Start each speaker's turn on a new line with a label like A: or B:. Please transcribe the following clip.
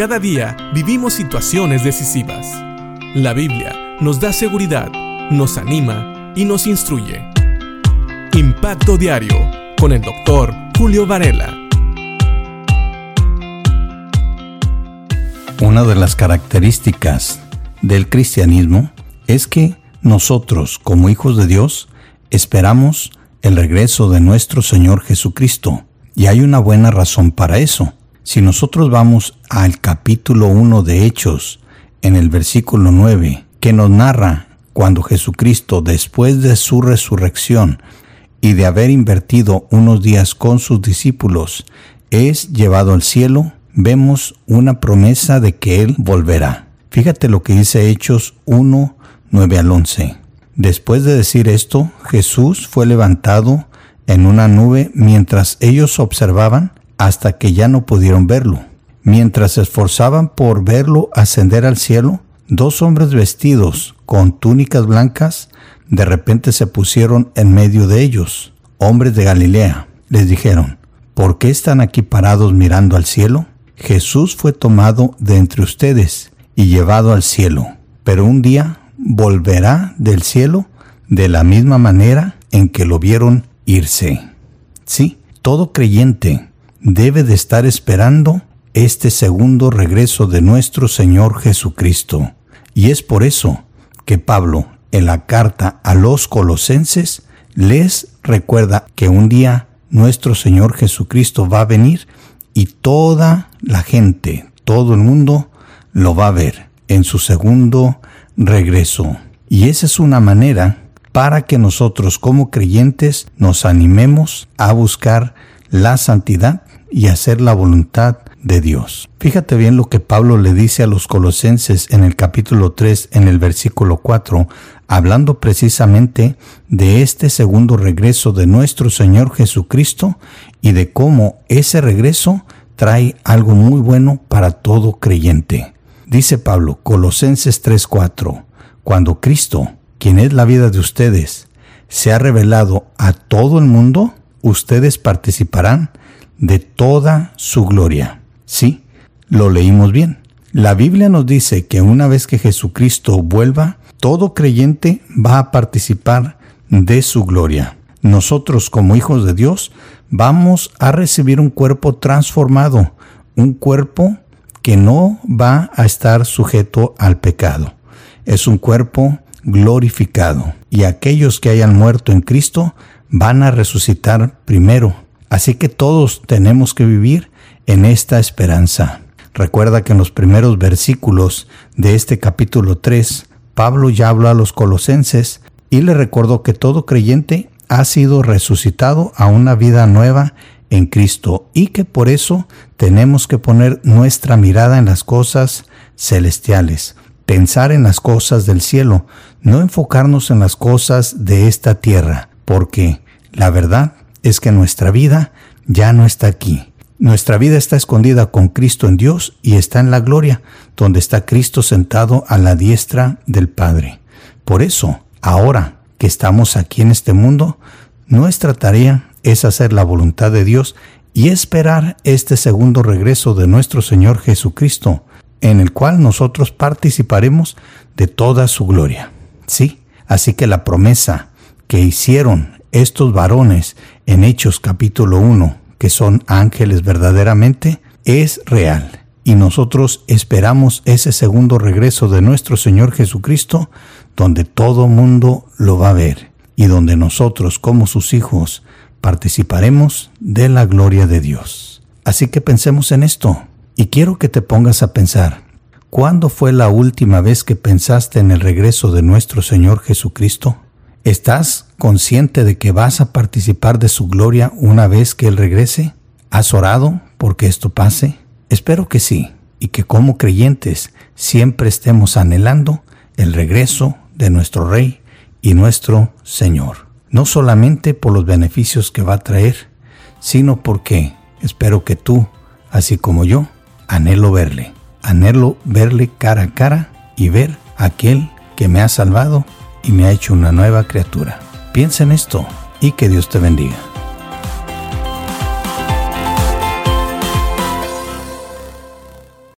A: Cada día vivimos situaciones decisivas. La Biblia nos da seguridad, nos anima y nos instruye. Impacto Diario con el doctor Julio Varela.
B: Una de las características del cristianismo es que nosotros, como hijos de Dios, esperamos el regreso de nuestro Señor Jesucristo. Y hay una buena razón para eso. Si nosotros vamos al capítulo 1 de Hechos, en el versículo 9, que nos narra cuando Jesucristo, después de su resurrección y de haber invertido unos días con sus discípulos, es llevado al cielo, vemos una promesa de que Él volverá. Fíjate lo que dice Hechos 1, 9 al 11. Después de decir esto, Jesús fue levantado en una nube mientras ellos observaban hasta que ya no pudieron verlo. Mientras se esforzaban por verlo ascender al cielo, dos hombres vestidos con túnicas blancas de repente se pusieron en medio de ellos, hombres de Galilea. Les dijeron, ¿por qué están aquí parados mirando al cielo? Jesús fue tomado de entre ustedes y llevado al cielo, pero un día volverá del cielo de la misma manera en que lo vieron irse. Sí, todo creyente debe de estar esperando este segundo regreso de nuestro Señor Jesucristo. Y es por eso que Pablo, en la carta a los colosenses, les recuerda que un día nuestro Señor Jesucristo va a venir y toda la gente, todo el mundo, lo va a ver en su segundo regreso. Y esa es una manera para que nosotros como creyentes nos animemos a buscar la santidad y hacer la voluntad de Dios. Fíjate bien lo que Pablo le dice a los colosenses en el capítulo 3, en el versículo 4, hablando precisamente de este segundo regreso de nuestro Señor Jesucristo y de cómo ese regreso trae algo muy bueno para todo creyente. Dice Pablo, Colosenses 3:4, cuando Cristo, quien es la vida de ustedes, se ha revelado a todo el mundo, ustedes participarán de toda su gloria. Sí, lo leímos bien. La Biblia nos dice que una vez que Jesucristo vuelva, todo creyente va a participar de su gloria. Nosotros como hijos de Dios vamos a recibir un cuerpo transformado, un cuerpo que no va a estar sujeto al pecado. Es un cuerpo glorificado y aquellos que hayan muerto en Cristo van a resucitar primero Así que todos tenemos que vivir en esta esperanza. Recuerda que en los primeros versículos de este capítulo 3, Pablo ya habló a los colosenses y le recordó que todo creyente ha sido resucitado a una vida nueva en Cristo y que por eso tenemos que poner nuestra mirada en las cosas celestiales, pensar en las cosas del cielo, no enfocarnos en las cosas de esta tierra, porque la verdad es que nuestra vida ya no está aquí. Nuestra vida está escondida con Cristo en Dios y está en la gloria, donde está Cristo sentado a la diestra del Padre. Por eso, ahora que estamos aquí en este mundo, nuestra tarea es hacer la voluntad de Dios y esperar este segundo regreso de nuestro Señor Jesucristo, en el cual nosotros participaremos de toda su gloria. Sí, así que la promesa que hicieron estos varones en Hechos capítulo 1, que son ángeles verdaderamente, es real. Y nosotros esperamos ese segundo regreso de nuestro Señor Jesucristo, donde todo mundo lo va a ver y donde nosotros como sus hijos participaremos de la gloria de Dios. Así que pensemos en esto y quiero que te pongas a pensar, ¿cuándo fue la última vez que pensaste en el regreso de nuestro Señor Jesucristo? ¿Estás consciente de que vas a participar de su gloria una vez que Él regrese? ¿Has orado porque esto pase? Espero que sí, y que como creyentes siempre estemos anhelando el regreso de nuestro Rey y nuestro Señor. No solamente por los beneficios que va a traer, sino porque espero que tú, así como yo, anhelo verle, anhelo verle cara a cara y ver a aquel que me ha salvado y me ha hecho una nueva criatura. Piensa en esto y que Dios te bendiga.